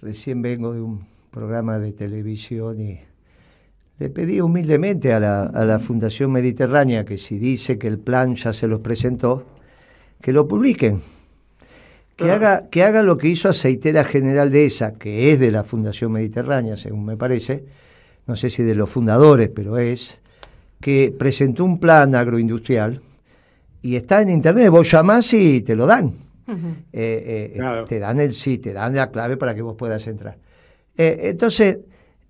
recién vengo de un programa de televisión y le pedí humildemente a la, a la Fundación Mediterránea que si dice que el plan ya se los presentó, que lo publiquen. Que, haga, que haga lo que hizo Aceitera General de esa, que es de la Fundación Mediterránea, según me parece, no sé si de los fundadores, pero es, que presentó un plan agroindustrial y está en internet, vos llamás y te lo dan. Eh, eh, te dan el sí, te dan la clave para que vos puedas entrar. Eh, entonces,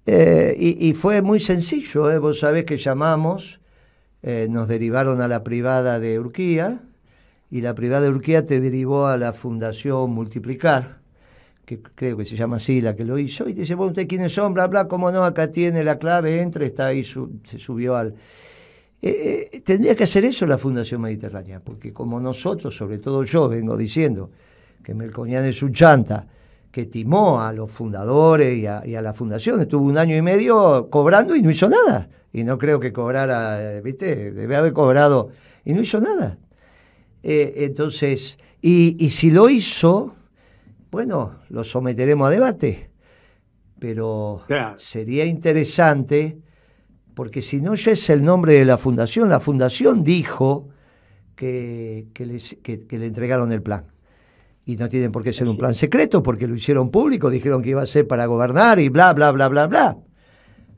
y, y, fue muy sencillo, vos sabés que llamamos, nos derivaron a la privada de Urquía, y la privada de Urquía te derivó a la Fundación Multiplicar, que creo que se llama así la que lo hizo, y te dice, bueno, ¿usted quiénes son? Bla, bla, ¿cómo no? Acá tiene la clave, entra, está ahí, se subió al... Eh, eh, tendría que hacer eso la Fundación Mediterránea, porque como nosotros, sobre todo yo, vengo diciendo que Melconian es un chanta, que timó a los fundadores y a, y a, la fundación, estuvo un año y medio cobrando y no hizo nada. Y no creo que cobrara, ¿viste? Debe haber cobrado y no hizo nada. Eh, entonces, y, y, si lo hizo, bueno, lo someteremos a debate. Pero sería interesante, porque si no ya es el nombre de la fundación, la fundación dijo que, que, les, que, que le entregaron el plan. Y no tienen por qué ser un plan secreto, porque lo hicieron público, dijeron que iba a ser para gobernar y bla, bla, bla, bla, bla.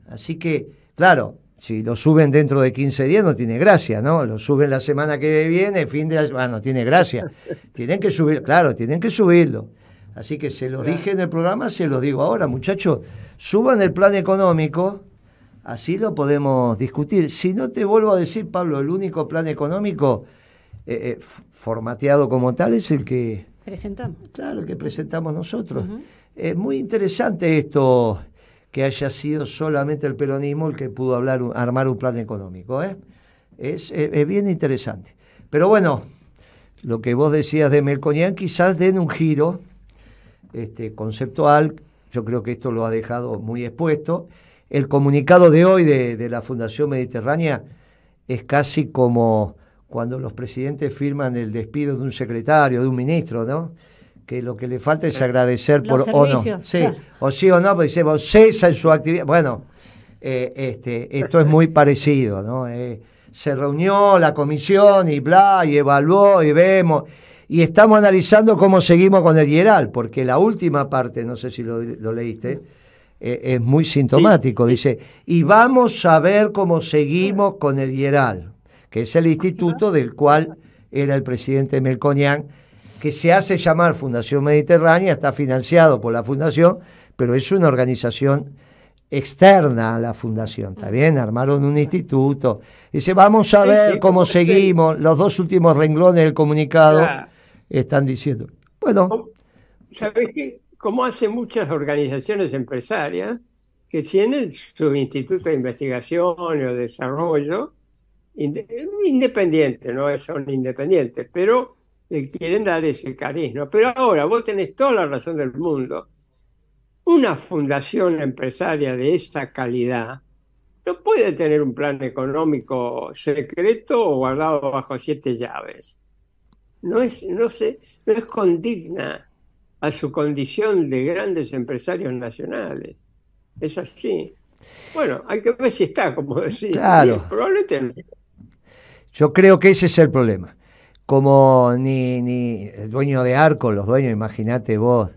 Así que, claro, si lo suben dentro de 15 días no tiene gracia, ¿no? Lo suben la semana que viene, fin de bueno, no tiene gracia. tienen que subir, claro, tienen que subirlo. Así que se lo dije en el programa, se lo digo ahora, muchachos, suban el plan económico, así lo podemos discutir. Si no te vuelvo a decir, Pablo, el único plan económico eh, eh, formateado como tal es el que presentamos. Claro, que presentamos nosotros. Es muy interesante esto que haya sido solamente el peronismo el que pudo hablar, armar un plan económico. ¿eh? Es, es, bien interesante. Pero bueno, lo que vos decías de Melconian quizás den un giro este, conceptual, yo creo que esto lo ha dejado muy expuesto. El comunicado de hoy de, de la Fundación Mediterránea es casi como cuando los presidentes firman el despido de un secretario, de un ministro, ¿no? que lo que le falta es agradecer por o no. Sí, o sí o no, pues dice, vos cesa en su actividad. Bueno, eh, este, esto es muy parecido, ¿no? Eh, se reunió la comisión y bla, y evaluó y vemos. Y estamos analizando cómo seguimos con el Hieral, porque la última parte, no sé si lo, lo leíste, eh, es muy sintomático. Dice, y vamos a ver cómo seguimos con el Hieral, que es el instituto del cual era el presidente Melconian que se hace llamar Fundación Mediterránea, está financiado por la Fundación, pero es una organización externa a la fundación, ¿está bien? Armaron un instituto. Dice, vamos a ver cómo seguimos. Los dos últimos renglones del comunicado están diciendo. Bueno. ¿Sabes qué? Como hacen muchas organizaciones empresarias que tienen su instituto de investigación o desarrollo independiente, no son independientes, pero le quieren dar ese carisma. Pero ahora vos tenés toda la razón del mundo. Una fundación empresaria de esta calidad no puede tener un plan económico secreto o guardado bajo siete llaves. No es, no sé, no es condigna a su condición de grandes empresarios nacionales. Es así. Bueno, hay que ver si está, como decís. Claro. Probablemente Yo creo que ese es el problema como ni, ni el dueño de Arco, los dueños, imagínate vos,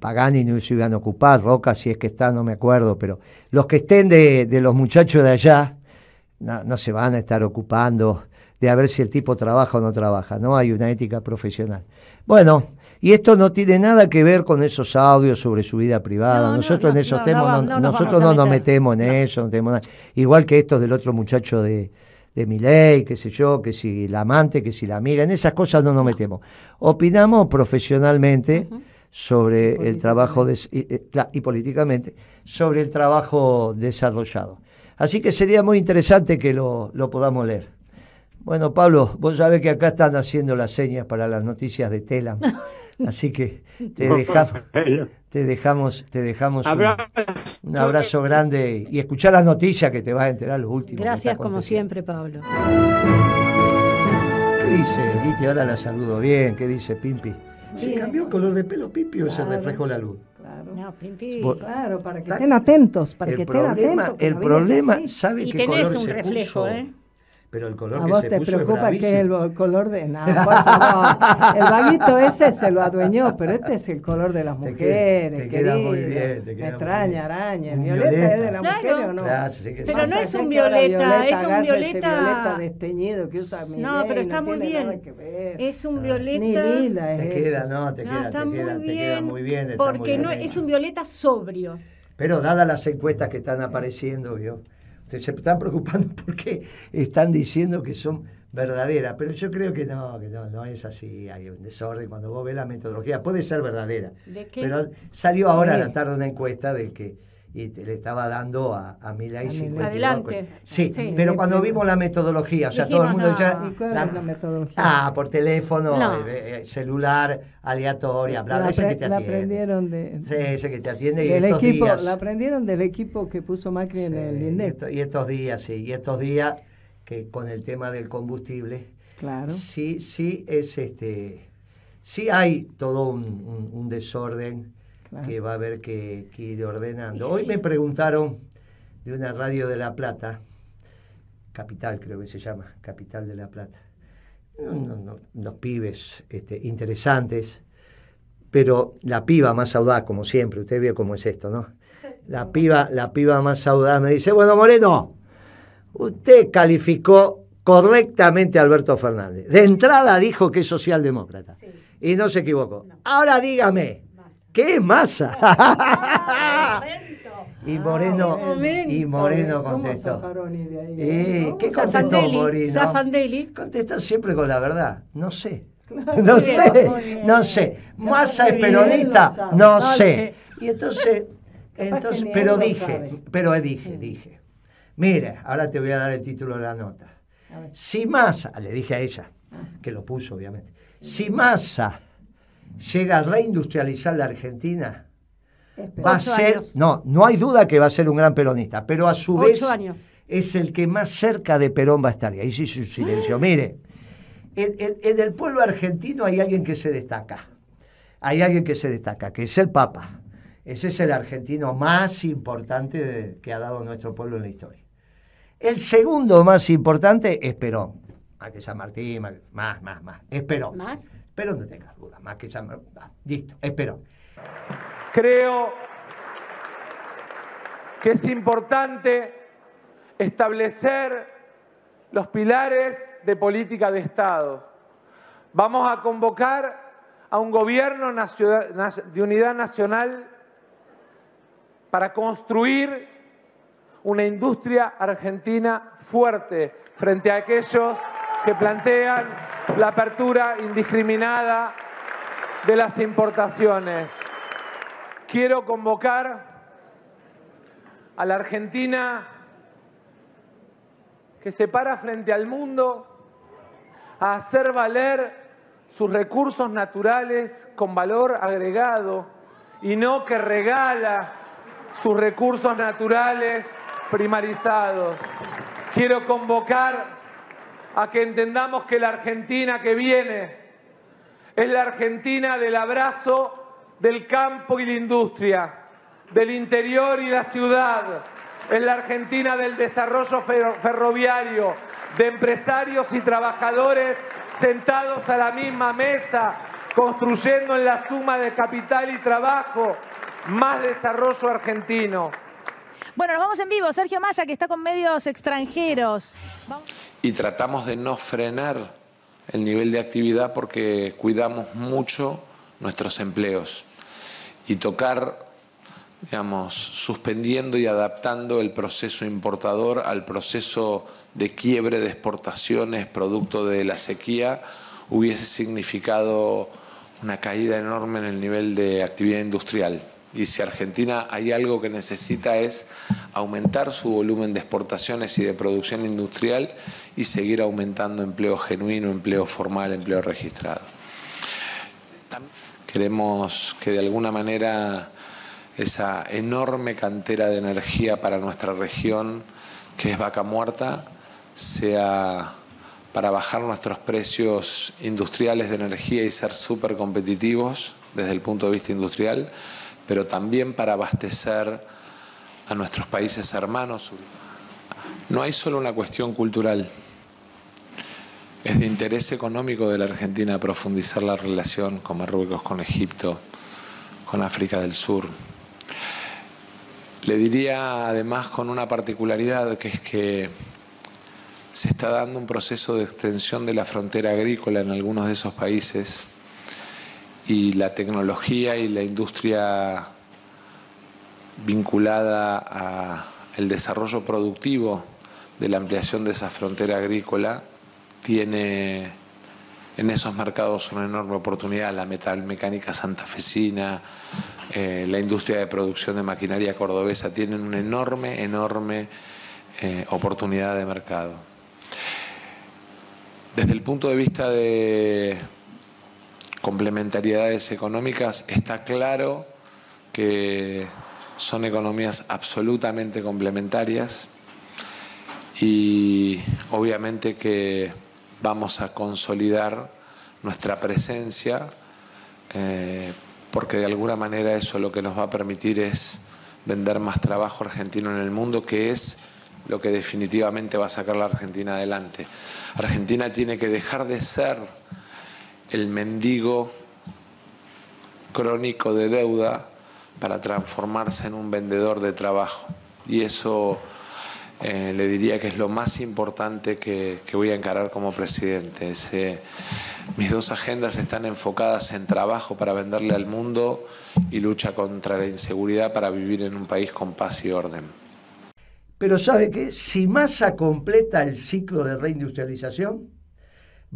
Pagani no se iban a ocupar, Roca si es que está, no me acuerdo, pero los que estén de, de los muchachos de allá no, no, se van a estar ocupando de a ver si el tipo trabaja o no trabaja, no hay una ética profesional. Bueno, y esto no tiene nada que ver con esos audios sobre su vida privada. No, nosotros en esos temas, nosotros no nos metemos en eso, no tenemos nada. igual que estos del otro muchacho de, de mi ley, qué sé yo, que si la amante, que si la amiga, en esas cosas no nos metemos. Opinamos profesionalmente sobre el trabajo de, y, y, políticamente sobre el trabajo desarrollado. Así que sería muy interesante que lo, lo podamos leer. Bueno, Pablo, vos sabés que acá están haciendo las señas para las noticias de Telam. Así que te dejamos, te dejamos, te dejamos un, abrazo grande y escuchar las noticias que te vas a enterar los últimos. Gracias como siempre, Pablo. ¿Qué dice? Viste, ahora la saludo bien. ¿Qué dice Pimpi? ¿Se cambió el color de pelo Pimpi o se reflejó la luz? Claro. No, Pimpi. Claro, para que estén atentos, para que estén atentos. El problema, ¿sabe y qué tenés color un se reflejo, puso? ¿eh? Pero el color A que vos se te puso preocupa es que el color de. No, por favor. El vaguito ese se lo adueñó, pero este es el color de las Te mujeres. queda- te queda muy bien, te queda extraña, bien. araña. ¿El Un violeta, violeta. es de las Claro. mujeres o no? Claro, sí que sí. Pero no es un violeta, es un violeta- violeta desteñido que usa No, pero está muy nada bien. Es un Ah. violeta. Ni lila es Te queda, no, te No, queda, está te queda, muy te queda bien. muy bien. porque muy no bien. es un violeta sobrio. Pero dadas las encuestas que están apareciendo, ¿vio? Ustedes se están preocupando porque están diciendo que son verdaderas, pero yo creo que no, que no, no es así, hay un desorden cuando vos ves la metodología, puede ser verdadera, ¿De qué? pero salió ahora a la tarde una encuesta del que y te- le estaba dando a, a Milei A 52. Adelante. Sí, Sí. pero cuando vimos la metodología, o sea, todo el Dijimos, mundo ya... no. ¿Y cuál es la metodología? Ah, por teléfono, No. eh, eh, celular, aleatoria, bla, bla, la, ese que te la atiende. aprendieron de, Sí, ese que te atiende y estos equipo, días... la aprendieron del equipo que puso Macri en Sí, el y, INDEP. esto- y estos días, sí, y estos días que con el tema del combustible, Claro. sí, sí es este, sí hay todo un, un- un desorden Claro. que va a haber que, que ir ordenando. Hoy me preguntaron de una radio de La Plata, Capital creo que se llama, Capital de La Plata, No, no, no, unos pibes este, interesantes, pero la piba más audaz, como siempre, usted ve cómo es esto, ¿no? La piba, la piba más audaz me dice, bueno, Moreno, usted calificó correctamente a Alberto Fernández. De entrada dijo que es socialdemócrata. Y no se equivocó. Ahora dígame, ¿qué es masa? y Moreno, momento. y Moreno ¿Cómo contestó. De ahí? Eh, ¿Cómo ¿Qué contestó Moreno? Zafandeli. Contesta siempre con la verdad. No sé. No sé, bien. no sé. ¿Massa es peronista? No No sé. sé. Y entonces, entonces, pero dije, pero dije, dije. Mira, ahora te voy a dar el título de la nota. Si Massa, le dije a ella, que lo puso obviamente, si Massa llega a reindustrializar la Argentina, va a ser, años. no, no hay duda que va a ser un gran peronista, pero a su Ocho vez años. es el que más cerca de Perón va a estar. Y ahí sí es un silencio. Mire, en, en- en el pueblo argentino hay alguien que se destaca. Hay alguien que se destaca, que es el Papa. Ese es el argentino más importante de- que ha dado nuestro pueblo en la historia. El segundo más importante es Perón. Más que San Martín, más, más, más. más. Es Perón. ¿Más? Perón no tengas duda, más que San Martín. Listo, es Perón. Creo que es importante establecer los pilares de política de Estado. Vamos a convocar a un gobierno de unidad nacional para construir una industria argentina fuerte frente a aquellos que plantean la apertura indiscriminada de las importaciones. Quiero convocar a la Argentina que se para frente al mundo a hacer valer sus recursos naturales con valor agregado y no que regala sus recursos naturales primarizados. Quiero convocar a que entendamos que la Argentina que viene es la Argentina del abrazo del campo y la industria, del interior y la ciudad, es la Argentina del desarrollo fer- ferroviario, de empresarios y trabajadores sentados a la misma mesa, construyendo en la suma de capital y trabajo más desarrollo argentino. Bueno, nos vamos en vivo. Sergio Massa, que está con medios extranjeros. Y tratamos de no frenar el nivel de actividad porque cuidamos mucho nuestros empleos y tocar, digamos, suspendiendo y adaptando el proceso importador al proceso de quiebre de exportaciones producto de la sequía hubiese significado una caída enorme en el nivel de actividad industrial. Y si Argentina hay algo que necesita es aumentar su volumen de exportaciones y de producción industrial y seguir aumentando empleo genuino, empleo formal, empleo registrado. Queremos que de alguna manera esa enorme cantera de energía para nuestra región, que es vaca muerta, sea para bajar nuestros precios industriales de energía y ser súper competitivos desde el punto de vista industrial, pero también para abastecer a nuestros países hermanos. No hay solo una cuestión cultural, es de interés económico de la Argentina profundizar la relación con Marruecos, con Egipto, con África del Sur. Le diría además con una particularidad que es que se está dando un proceso de extensión de la frontera agrícola en algunos de esos países y la tecnología y la industria vinculada al desarrollo productivo de la ampliación de esa frontera agrícola tiene en esos mercados una enorme oportunidad, la metalmecánica santafesina, eh, la industria de producción de maquinaria cordobesa, tienen una enorme, enorme eh, oportunidad de mercado. Desde el punto de vista de complementariedades económicas, está claro que son economías absolutamente complementarias y obviamente que vamos a consolidar nuestra presencia, eh, porque de alguna manera eso lo que nos va a permitir es vender más trabajo argentino en el mundo, que es lo que definitivamente va a sacar la Argentina adelante. Argentina tiene que dejar de ser el mendigo crónico de deuda para transformarse en un vendedor de trabajo. Y eso eh, le diría que es lo más importante que, voy a encarar como presidente. mis dos agendas están enfocadas en trabajo para venderle al mundo y lucha contra la inseguridad para vivir en un país con paz y orden. Pero sabe que si Massa completa el ciclo de reindustrialización,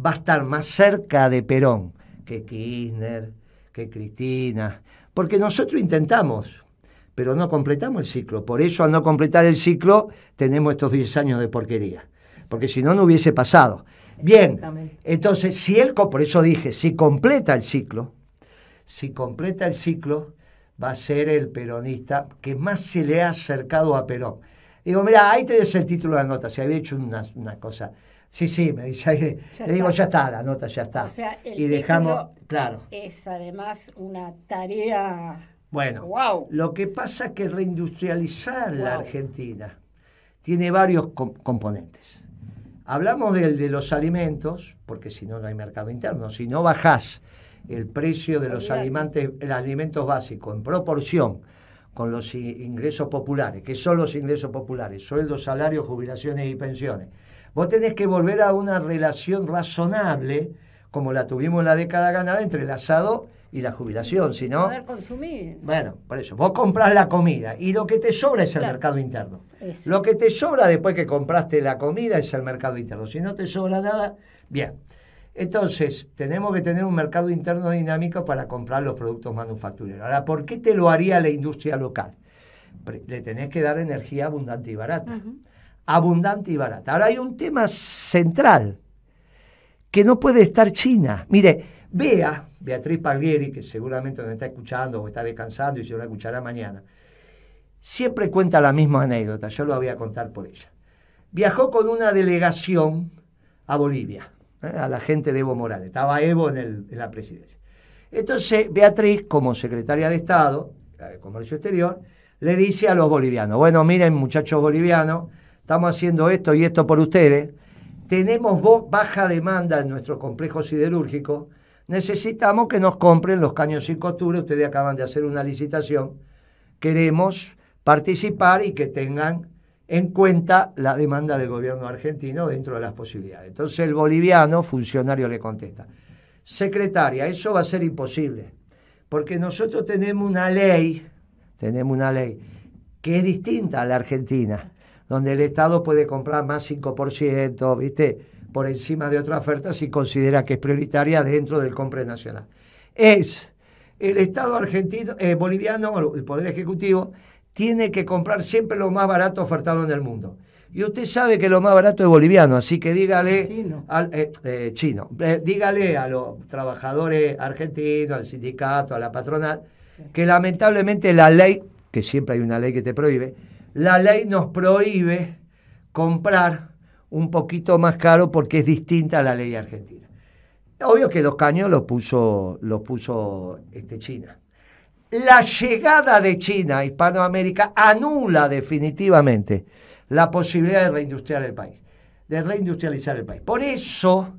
va a estar más cerca de Perón que Kirchner, que Cristina, porque nosotros intentamos, pero no completamos el ciclo. Por eso al no completar el ciclo tenemos estos 10 años de porquería, porque si no, no hubiese pasado. Bien, entonces, si él, por eso dije, si completa el ciclo, si completa el ciclo, va a ser el peronista que más se le ha acercado a Perón. Digo, mira, ahí te des el título de la nota, se había hecho una, cosa. Sí, sí, me dice, le digo, ya está, la nota ya está. O sea, el y dejamos, claro. Es además una tarea bueno, lo que pasa es que reindustrializar la Argentina tiene varios componentes. Hablamos del de los alimentos, porque si no, no hay mercado interno. Si no bajás el precio de los alimentos, alimentos básicos en proporción con los ingresos populares, que son los ingresos populares, sueldos, salarios, jubilaciones y pensiones, vos tenés que volver a una relación razonable, como la tuvimos en la década ganada, entre el asado y la jubilación, si no... Poder consumir. Bueno, por eso, vos compras la comida y lo que te sobra es el mercado interno. Lo que te sobra después que compraste la comida es el mercado interno. Si no te sobra nada, bien. Entonces, tenemos que tener un mercado interno dinámico para comprar los productos manufactureros. Ahora, ¿por qué te lo haría la industria local? Le tenés que dar energía abundante y barata. Abundante y barata. Ahora hay un tema central que no puede estar China. Mire, vea Beatriz Palgueri, que seguramente nos está escuchando o está descansando y se lo escuchará mañana, siempre cuenta la misma anécdota, yo lo voy a contar por ella. Viajó con una delegación a Bolivia, ¿eh? a la gente de Evo Morales, estaba Evo en, en la presidencia. Entonces Beatriz, como secretaria de Estado, de Comercio Exterior, le dice a los bolivianos, bueno, miren muchachos bolivianos, estamos haciendo esto y esto por ustedes, tenemos baja demanda en nuestro complejo siderúrgico, necesitamos que nos compren los caños sin costura, ustedes acaban de hacer una licitación, queremos participar y que tengan en cuenta la demanda del gobierno argentino dentro de las posibilidades. Entonces el boliviano, funcionario, le contesta, secretaria, eso va a ser imposible, porque nosotros tenemos una ley, tenemos una ley que es distinta a la Argentina, donde el Estado puede comprar más 5%, ¿viste? por encima de otra oferta si considera que es prioritaria dentro del compre nacional. Es el Estado argentino, eh, boliviano, el Poder Ejecutivo, tiene que comprar siempre lo más barato ofertado en el mundo. Y usted sabe que lo más barato es boliviano, así que dígale chino, al, eh, eh, chino dígale a los trabajadores argentinos, al sindicato, a la patronal, que lamentablemente la ley, que siempre hay una ley que te prohíbe, la ley nos prohíbe comprar un poquito más caro porque es distinta a la ley argentina. Obvio que los caños los puso, los puso este, China. la llegada de China a Hispanoamérica anula definitivamente la posibilidad de reindustriar el país, de reindustrializar el país. Por eso,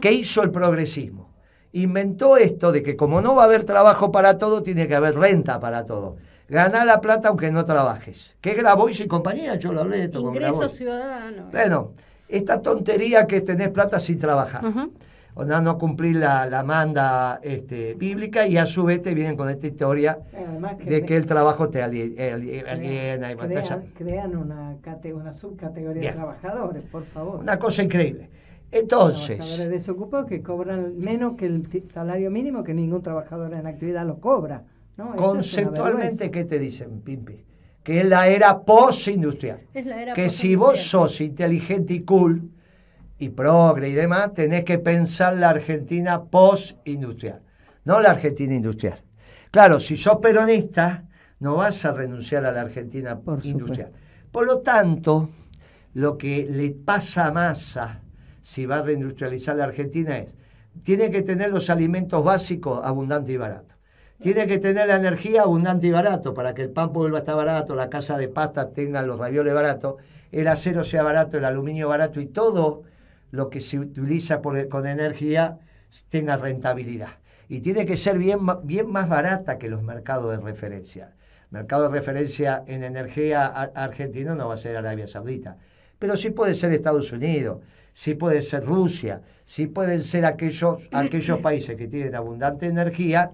¿qué hizo el progresismo? Inventó esto de que como no va a haber trabajo para todo, tiene que haber renta para todo. Ganá la plata aunque no trabajes. ¿Qué Grabois y compañía? Yo lo hablé de esto con Ingreso Grabois. ciudadano. Bueno, esta tontería que tenés plata sin trabajar. O no, no cumplir la, la manda este, bíblica y a su vez te vienen con esta historia que de que el trabajo te ali- ali- aliena. y crean, crean una, una subcategoría Bien. de trabajadores, por favor. Una cosa increíble. Entonces, Trabajadores desocupados que cobran menos que el salario mínimo que ningún trabajador en actividad lo cobra. Conceptualmente. ¿qué te dicen, Pimpi? Que es la era postindustrial. Que si vos sos inteligente y cool y progre y demás, tenés que pensar la Argentina postindustrial, no la Argentina industrial. Claro, si sos peronista, no vas a renunciar a la Argentina Por industrial. Por lo tanto, lo que le pasa a Massa si va a reindustrializar la Argentina es, tiene que tener los alimentos básicos abundantes y baratos. Tiene que tener la energía abundante y barato para que el pan vuelva a estar barato, la casa de pasta tenga los ravioles baratos, el acero sea barato, el aluminio barato y todo lo que se utiliza por- con energía tenga rentabilidad. Y tiene que ser bien, bien más barata que los mercados de referencia. Mercado de referencia en energía ar- argentino no va a ser Arabia Saudita, pero sí puede ser Estados Unidos, sí puede ser Rusia, sí pueden ser aquellos, aquellos países que tienen abundante energía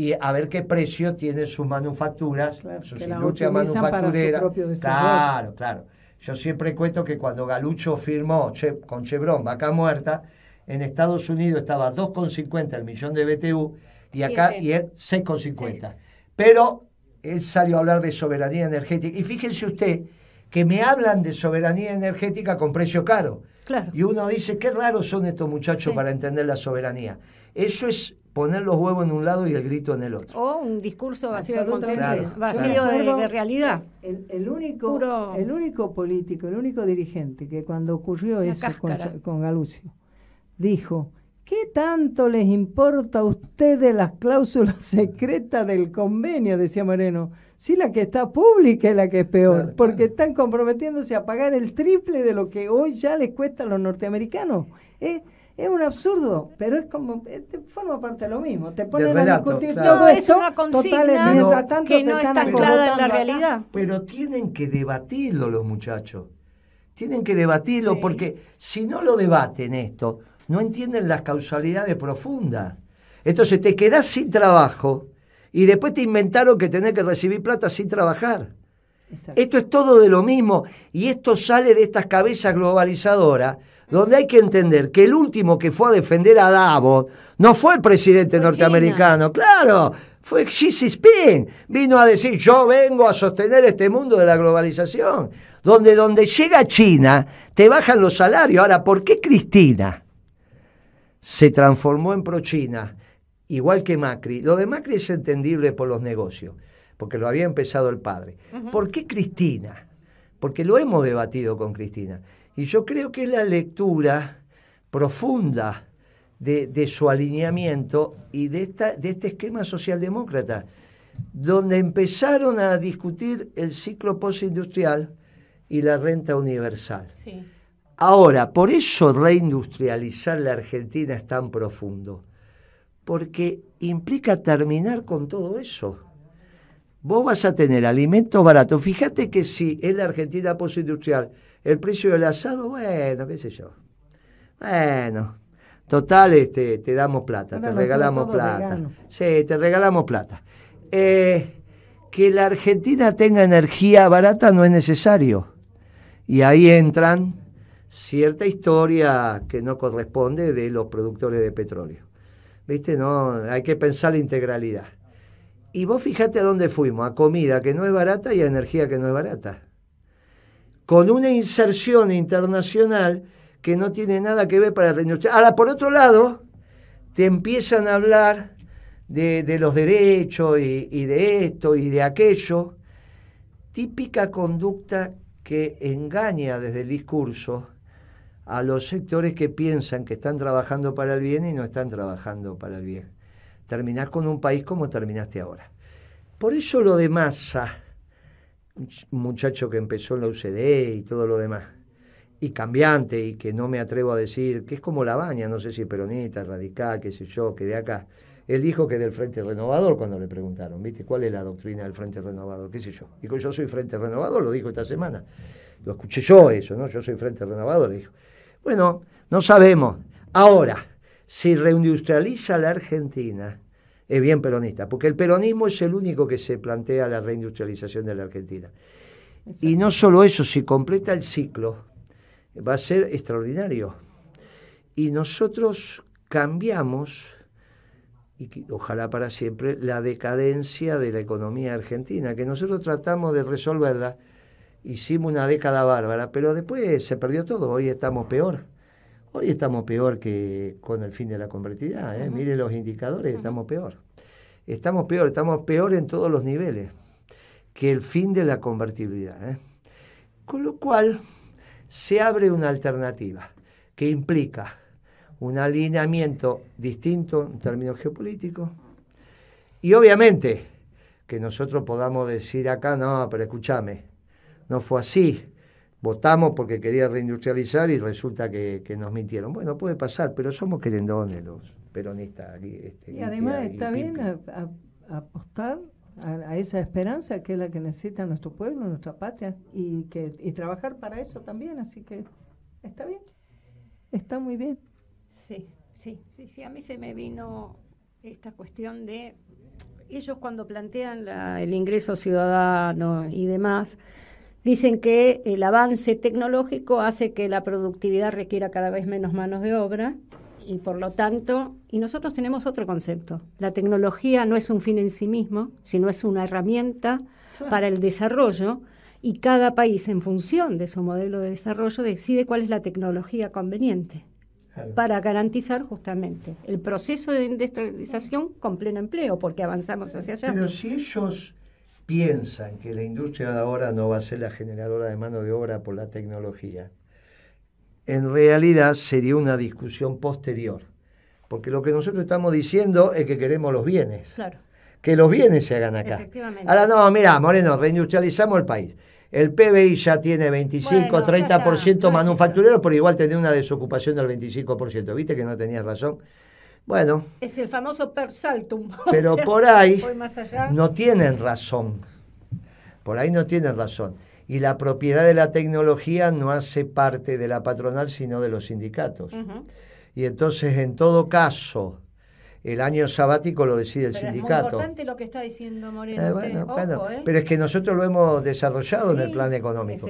y a ver qué precio tienen sus manufacturas, Claro, sus industrias manufactureras. Claro, claro. Yo siempre cuento que cuando Galucho firmó Che- con Chevron Vaca Muerta, en Estados Unidos estaba 2,50 el millón de BTU y acá y él 6,50. Pero él salió a hablar de soberanía energética. Y fíjense usted que me hablan de soberanía energética con precio caro. Claro. Y uno dice, qué raros son estos muchachos Sí. para entender la soberanía. Eso es poner los huevos en un lado y el grito en el otro. O un discurso vacío de contenido, Claro, vacío claro. de, realidad. El, el único, Puro- el único político, el único dirigente que cuando ocurrió Una eso con, Galucio, dijo, ¿qué tanto les importa a ustedes las cláusulas secretas del convenio? Decía Moreno. Sí, la que está pública es la que es peor, Claro, porque claro. están comprometiéndose a pagar el triple de lo que hoy ya les cuesta a los norteamericanos. Es, es un absurdo, pero es como, eh, forma parte de lo mismo. Te ponen a discutir claro. todo No, es una total, consigna mientras tanto que no está anclada en la acá. realidad. Pero tienen que debatirlo los muchachos. Tienen que debatirlo Sí. porque si no lo debaten esto, no entienden las causalidades profundas. Entonces te quedás sin trabajo y después te inventaron que tenés que recibir plata sin trabajar. Exacto. Esto es todo de lo mismo y esto sale de estas cabezas globalizadoras donde hay que entender que el último que fue a defender a Davos no fue el presidente Fue norteamericano, claro, fue Xi Jinping. Vino a decir, yo vengo a sostener este mundo de la globalización, donde donde llega China te bajan los salarios. Ahora, ¿por qué Cristina se transformó en pro-China, igual que Macri? Lo de Macri es entendible por los negocios, porque lo había empezado el padre. ¿Por qué Cristina? Porque lo hemos debatido con Cristina. Y yo creo que es la lectura profunda de, de su alineamiento y de, esta, de este esquema socialdemócrata, donde empezaron a discutir el ciclo postindustrial y la renta universal. Sí. Ahora, por eso reindustrializar la Argentina es tan profundo, porque implica terminar con todo eso. Vos vas a tener alimentos baratos. Fíjate que si es la Argentina postindustrial, el precio del asado, bueno, qué sé yo. Bueno, total, este, te damos plata, te regalamos plata. vegano. Sí, te regalamos plata. Eh, que la Argentina tenga energía barata no es necesario. Y ahí entran cierta historia que no corresponde de los productores de petróleo. ¿Viste? No, hay que pensar la integralidad. Y vos fíjate a dónde fuimos, a comida que no es barata y a energía que no es barata. Con una inserción internacional que no tiene nada que ver para la. Ahora, por otro lado, te empiezan a hablar de, los derechos y, y de esto y de aquello. Típica conducta que engaña desde el discurso a los sectores que piensan que están trabajando para el bien y no están trabajando para el bien. Terminás con un país como terminaste ahora. Por eso lo de Massa, un muchacho que empezó en la UCD y todo lo demás, y cambiante, y que no me atrevo a decir, que es como la baña, no sé si peronista, radical, qué sé yo, que de acá. Él dijo que del Frente Renovador cuando le preguntaron, ¿viste? ¿Cuál es la doctrina del Frente Renovador? ¿Qué sé yo? Dijo, yo soy Frente Renovador, lo dijo esta semana. Lo escuché yo eso, ¿no? Yo soy Frente Renovador, dijo. Bueno, no sabemos. Ahora, si reindustrializa la Argentina, es bien peronista, porque el peronismo es el único que se plantea la reindustrialización de la Argentina. Y no solo eso, si completa el ciclo, va a ser extraordinario. Y nosotros cambiamos, y ojalá para siempre, la decadencia de la economía argentina, que nosotros tratamos de resolverla, hicimos una década bárbara, pero después se perdió todo, hoy estamos peor. Hoy estamos peor que con el fin de la convertida. ¿eh? Mire los indicadores, estamos peor. Estamos peor, estamos peor en todos los niveles que el fin de la convertibilidad. ¿eh? Con lo cual se abre una alternativa que implica un alineamiento distinto en términos geopolíticos y obviamente que nosotros podamos decir acá, no, pero escúchame, no fue así, votamos porque quería reindustrializar y resulta que, nos mintieron. Bueno, puede pasar, pero somos querendones los peronistas aquí. Este, y además está bien apostar a, esa esperanza que es la que necesita nuestro pueblo, nuestra patria, y, que, y trabajar para eso también, así que está bien, está muy bien. Sí, sí, sí, sí, a mí se me vino esta cuestión de ellos cuando plantean el ingreso ciudadano y demás, Dicen que el avance tecnológico hace que la productividad requiera cada vez menos manos de obra y por lo tanto, y nosotros tenemos otro concepto. La tecnología no es un fin en sí mismo, sino es una herramienta para el desarrollo y cada país en función de su modelo de desarrollo decide cuál es la tecnología conveniente para garantizar justamente el proceso de industrialización con pleno empleo, porque avanzamos hacia allá. Pero si ellos piensan que la industria de ahora no va a ser la generadora de mano de obra por la tecnología, en realidad sería una discusión posterior. Porque lo que nosotros estamos diciendo es que queremos los bienes. Claro. Que los bienes se hagan acá. Ahora no, mira, Moreno, reindustrializamos el país. El PBI ya tiene 25, 30% manufacturero, pero igual tiene una desocupación del 25%. ¿Viste que no tenías razón? Bueno. Es el famoso per saltum. Pero por ahí no tienen razón. Por ahí no tienen razón. Y la propiedad de la tecnología no hace parte de la patronal, sino de los sindicatos. Y entonces, en todo caso, el año sabático lo decide el sindicato. Es importante lo que está diciendo Moreno. Eh, ¿eh? Pero es que nosotros lo hemos desarrollado en el plan económico.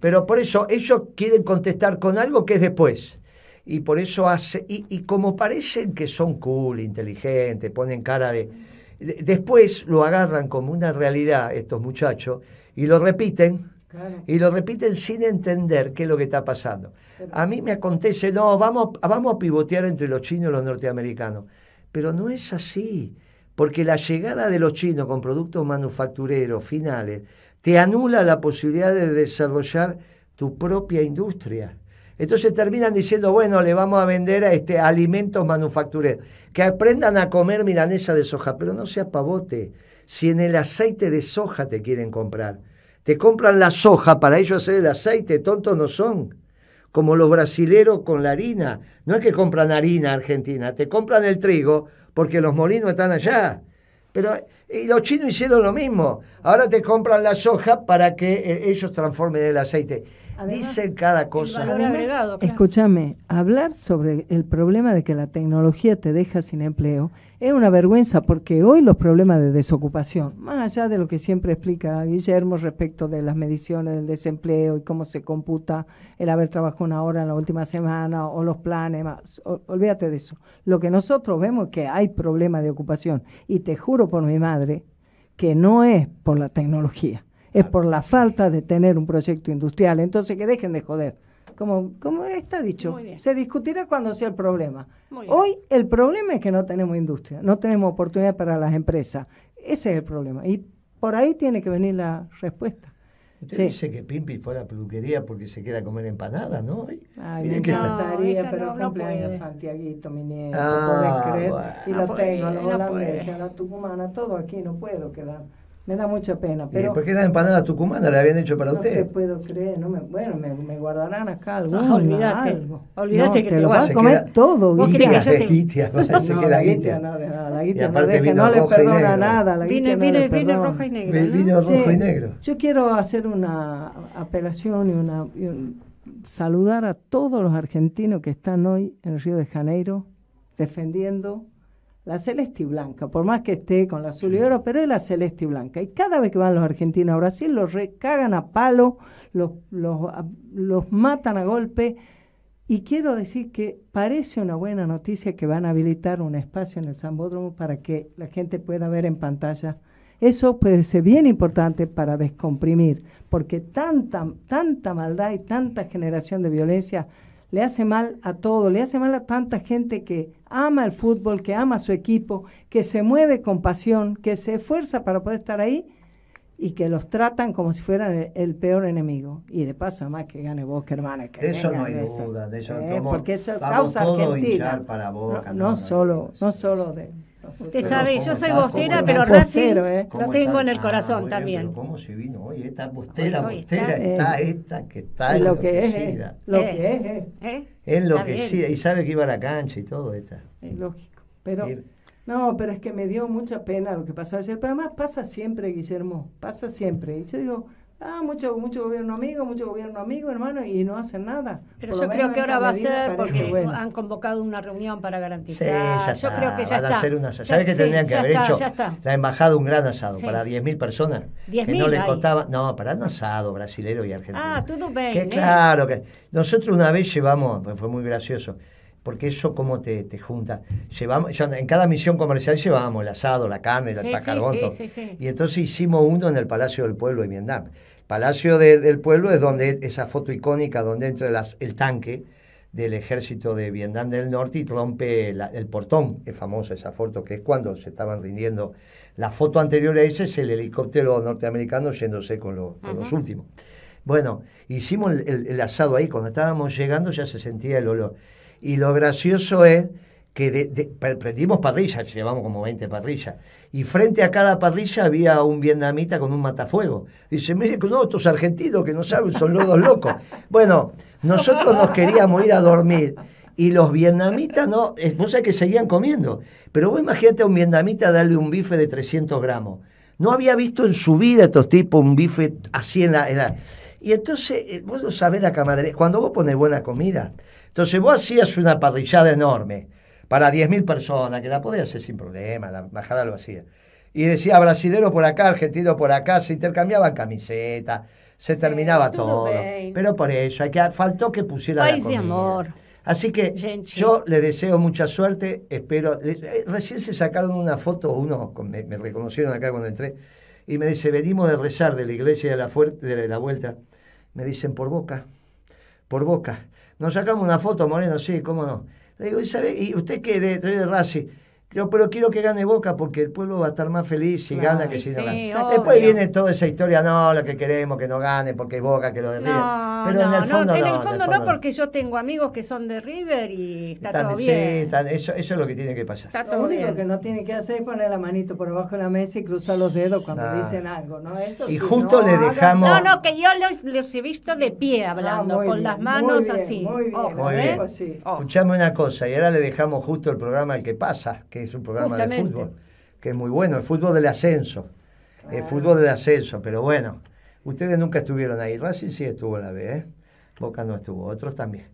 Pero por eso ellos quieren contestar con algo que es después y por eso hace, y, como parecen que son cool, inteligentes, ponen cara de, Después lo agarran como una realidad estos muchachos y lo repiten, y lo repiten sin entender qué es lo que está pasando. A mí me acontece, no, vamos, vamos a pivotear entre los chinos y los norteamericanos, pero no es así, porque la llegada de los chinos con productos manufactureros finales te anula la posibilidad de desarrollar tu propia industria. Entonces terminan diciendo, bueno, le vamos a vender este, alimentos manufactureros. Que aprendan a comer milanesa de soja, pero no sea pavote. Si en el aceite de soja te quieren comprar, te compran la soja para ellos hacer el aceite, tontos no son. Como los brasileros con la harina. No es que compran harina argentina, te compran el trigo porque los molinos están allá. Pero y los chinos hicieron lo mismo. Ahora te compran la soja para que eh, ellos transformen el aceite. Dicen cada cosa. Escúchame, hablar sobre el problema de que la tecnología te deja sin empleo es una vergüenza porque hoy los problemas de desocupación, más allá de lo que siempre explica Guillermo respecto de las mediciones del desempleo y cómo se computa el haber trabajado una hora en la última semana o los planes, más, olvídate de eso. Lo que nosotros vemos es que hay problemas de ocupación y te juro por mi madre que no es por la tecnología es por la falta de tener un proyecto industrial. Entonces, que dejen de joder. Como, como está dicho, se discutirá cuando sea el problema. Hoy el problema es que no tenemos industria, no tenemos oportunidad para las empresas. Ese es el problema. Y por ahí tiene que venir la respuesta. Usted dice que Pimpi fuera peluquería porque se queda a comer empanadas, ¿no? Ay, me encantaría, pero no, cumpleaños Santiaguito, mi nieto, ah, creer? Y lo tengo, a los holandeses, a la tucumana, todo aquí, no puedo quedar Me da mucha pena. ¿Y Pero por qué la empanada tucumana la habían hecho para no usted? te puedo creer. No me, bueno, me, me guardarán acá algo. Ah, olvídate, algo. olvídate No, que te te lo vas a comer queda- todo. ¿Vos Guita. crees que yo te- Guitia, se No, queda la guitia. no, de nada, la Y guitia no, deja, vino no le y perdona negro. nada. La Vine, guitia no vine, le vine perdona. roja y ¿no? Vino rojo y negro. Yo quiero hacer una apelación y, una, y un- saludar a todos los argentinos que están hoy en Río de Janeiro defendiendo la celeste y blanca, por más que esté con la azul y oro, pero es la celeste y blanca. Y cada vez que van los argentinos a Brasil, los recagan a palo, los, los, matan a golpe. Y quiero decir que parece una buena noticia que van a habilitar un espacio en el Zambódromo para que la gente pueda ver en pantalla. Eso puede ser bien importante para descomprimir, porque tanta, tanta maldad y tanta generación de violencia le hace mal a todo, le hace mal a tanta gente que ama el fútbol, que ama a su equipo, que se mueve con pasión, que se esfuerza para poder estar ahí y que los tratan como si fueran el, el peor enemigo. Y de paso, además, que gane Boca, hermana. Que De eso no hay duda, de eso Eh, somos- porque eso causa argentina. hinchar para Boca, no, no, no no, solo, no solo de... Usted sabe, yo ¿Cómo soy bostera, ¿Cómo pero? Racing ¿eh? ¿Cómo lo tengo en el Ah, corazón también. ¿Cómo se vino hoy? Esta bostera, Hoy- hoy bostera, está- está, Eh. esta que está lo que es, enloquecida. lo que es. Es lo que bien. sí, y sabe que iba a la cancha y todo esta. es lógico. Pero, no, pero es que me dio mucha pena lo que pasó ayer. Pero además pasa siempre, Guillermo, pasa siempre. Y yo digo, ah, mucho, mucho gobierno amigo, mucho gobierno amigo, hermano, y no hacen nada. Pero Por yo creo que ahora va a ser parece porque han convocado una reunión para Sí, garantizar. ya yo está. creo que ya Van a está. hacer una, Ya- ¿Sabe que sí, tendrían que ya haber está, hecho? Ya está. La embajada un gran asado Sí. para 10.000 personas. que 10.000 no le costaba. No, para un asado brasilero y argentino. Ah, tudo bem, Que ¿eh? claro, que nosotros una vez llevamos, pues fue muy gracioso, porque eso como te, te junta. Llevamos, yo en cada misión comercial llevábamos el asado, la carne, el Sí, sí, carbón, sí, todo. sí, sí. Y entonces hicimos uno en el Palacio del Pueblo de Vietnam. Palacio de- del Pueblo es donde esa foto icónica donde entra las- el tanque del ejército de Vietnam del Norte y rompe la- el portón. Es famosa esa foto, que es cuando se estaban rindiendo. La foto anterior a esa es el helicóptero norteamericano yéndose con, lo- con los últimos. Bueno, hicimos el, el- el asado ahí, cuando estábamos llegando ya se sentía el olor. Y lo gracioso es que de- de- pre- prendimos parrillas, llevamos como 20 parrillas, y frente a cada parrilla había un vietnamita con un matafuego. Dice, mire, no, estos argentinos que no saben son lodos locos. Bueno, nosotros nos queríamos ir a dormir, y los vietnamitas no, eh, vos sabés que seguían comiendo, pero vos imagínate a un vietnamita darle un bife de 300 gramos. No había visto en su vida estos tipos un bife así en la... Y entonces, eh, vos no sabés la camaradería, cuando vos pones buena comida, entonces vos hacías una parrillada enorme para 10.000 personas, que la podías hacer sin problema, la embajada lo hacía. Y decía brasilero por acá, argentino por acá, se intercambiaban camisetas, se Sí, terminaba todo bien. Pero por eso, hay que, faltó que pusiera País la de comida. amor. Así que Gente. yo le deseo mucha suerte, espero. eh, recién se sacaron una foto, uno me, me reconocieron acá cuando entré, y me dice, venimos de rezar de la iglesia de la, fuer- de la vuelta. Me dicen, por boca, por boca. Nos sacamos una foto, Moreno, sí, cómo no. Le digo, ¿y, sabe? ¿Y usted qué de, de Racing? Yo, pero quiero que gane Boca porque el pueblo va a estar más feliz si Claro. gana que si no Sí, gana. obvio. Después viene toda esa historia, no, lo que queremos que no gane porque Boca, que lo de River. No, pero no, en el fondo no, en el fondo no, porque yo tengo amigos que son de River y está Están- todo sí, bien. están- eso, eso es lo que tiene que pasar. Está Lo todo único bien. que no tiene que hacer es poner la manito por abajo de la mesa y cruzar los dedos cuando dicen algo, ¿no? Eso Y sí, justo no le dejamos- No, no, que yo los, los he visto de pie hablando, Ah, muy con bien, las muy manos bien, así. Muy bien, Ojo, Muy ¿eh? sí. Escuchame una cosa, y ahora le dejamos justo el programa El que pasa, que es un programa de fútbol, que es muy bueno, el fútbol del ascenso. El fútbol del ascenso, pero bueno, ustedes nunca estuvieron ahí. Racing sí estuvo en la B, ¿eh? Boca no estuvo, otros también.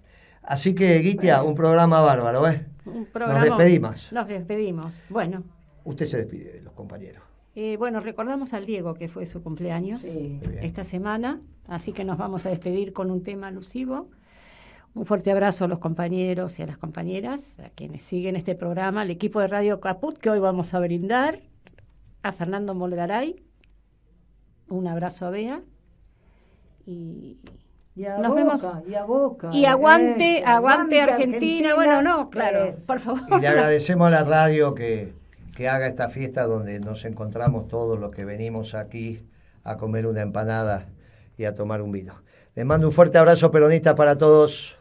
Así que, Guitia, un programa bárbaro, ¿eh? Un Nos despedimos. Nos despedimos. Bueno, Usted se despide de los compañeros. eh, bueno, recordamos al Diego que fue su cumpleaños Sí. Esta semana, así que nos vamos a despedir con un tema alusivo. Un fuerte abrazo a los compañeros y a las compañeras, a quienes siguen este programa, al equipo de Radio Caput que hoy vamos a brindar, a Fernando Molgaray, un abrazo a Bea y, Y a Nos Boca, vemos. y a Boca. y aguante, aguante Argentina. Bueno, no, claro, por favor. Y le agradecemos a la radio que, que haga esta fiesta donde nos encontramos todos los que venimos aquí a comer una empanada y a tomar un vino. Les mando un fuerte abrazo peronista para todos.